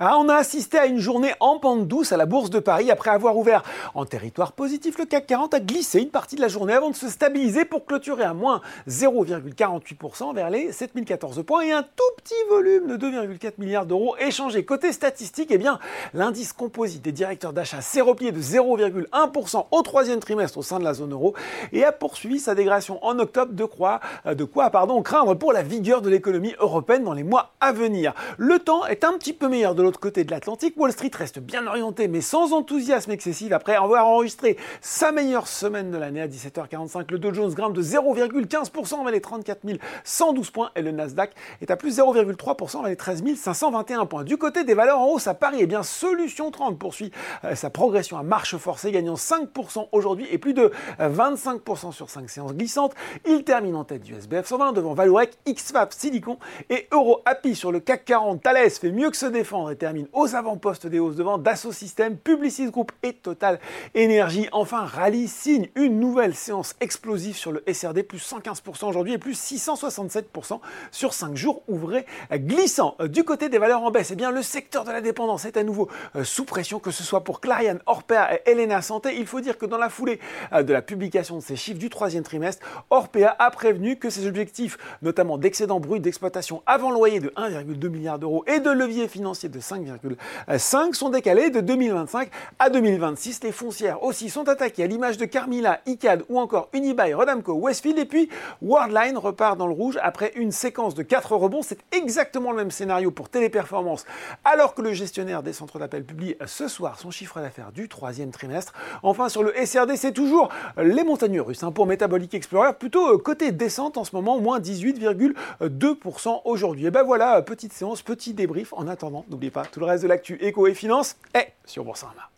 Ah, on a assisté à une journée en pente douce à la Bourse de Paris après avoir ouvert en territoire positif. Le CAC 40 a glissé une partie de la journée avant de se stabiliser pour clôturer à moins 0,48% vers les 7014 points et un tout petit volume de 2,4 milliards d'euros échangés. Côté statistique, eh bien, l'indice composite des directeurs d'achat s'est replié de 0,1% au troisième trimestre au sein de la zone euro et a poursuivi sa dégradation en octobre de quoi, euh, de quoi pardon, craindre pour la vigueur de l'économie européenne dans les mois à venir. Le temps est un petit peu meilleur de côté de l'Atlantique, Wall Street reste bien orienté, mais sans enthousiasme excessif après avoir enregistré sa meilleure semaine de l'année à 17h45. Le Dow Jones grimpe de 0,15% vers les 34 112 points et le Nasdaq est à plus 0,3% vers les 13 521 points. Du côté des valeurs en hausse à Paris, eh bien Solution 30 poursuit euh, sa progression à marche forcée, gagnant 5% aujourd'hui et plus de 25% sur 5 séances glissantes. Il termine en tête du SBF 120 devant Valorec, XFAP, Silicon et Euro Happy sur le CAC 40. Thales fait mieux que se défendre termine aux avant-postes des hausses devant Dassault Systèmes, Publicis Group et Total Énergie. Enfin, Rally signe une nouvelle séance explosive sur le SRD, plus 115% aujourd'hui et plus 667% sur 5 jours ouvrés glissants. Du côté des valeurs en baisse, eh bien, le secteur de la dépendance est à nouveau euh, sous pression, que ce soit pour Clariane, Orpea et Elena Santé. Il faut dire que dans la foulée euh, de la publication de ces chiffres du troisième trimestre, Orpea a prévenu que ses objectifs, notamment d'excédent brut d'exploitation avant loyer de 1,2 milliard d'euros et de levier financier de 5,5 sont décalés de 2025 à 2026. Les foncières aussi sont attaquées à l'image de Carmila, ICAD ou encore Unibail, Rodamco, Westfield et puis Worldline repart dans le rouge après une séquence de 4 rebonds. C'est exactement le même scénario pour Téléperformance alors que le gestionnaire des centres d'appel publie ce soir son chiffre d'affaires du troisième trimestre. Enfin sur le SRD c'est toujours les montagnes russes hein, pour Metabolic Explorer plutôt euh, côté descente en ce moment moins 18,2% aujourd'hui. Et ben voilà petite séance, petit débrief en attendant n'oubliez tout le reste de l'actu éco et finance est sur Boursorama.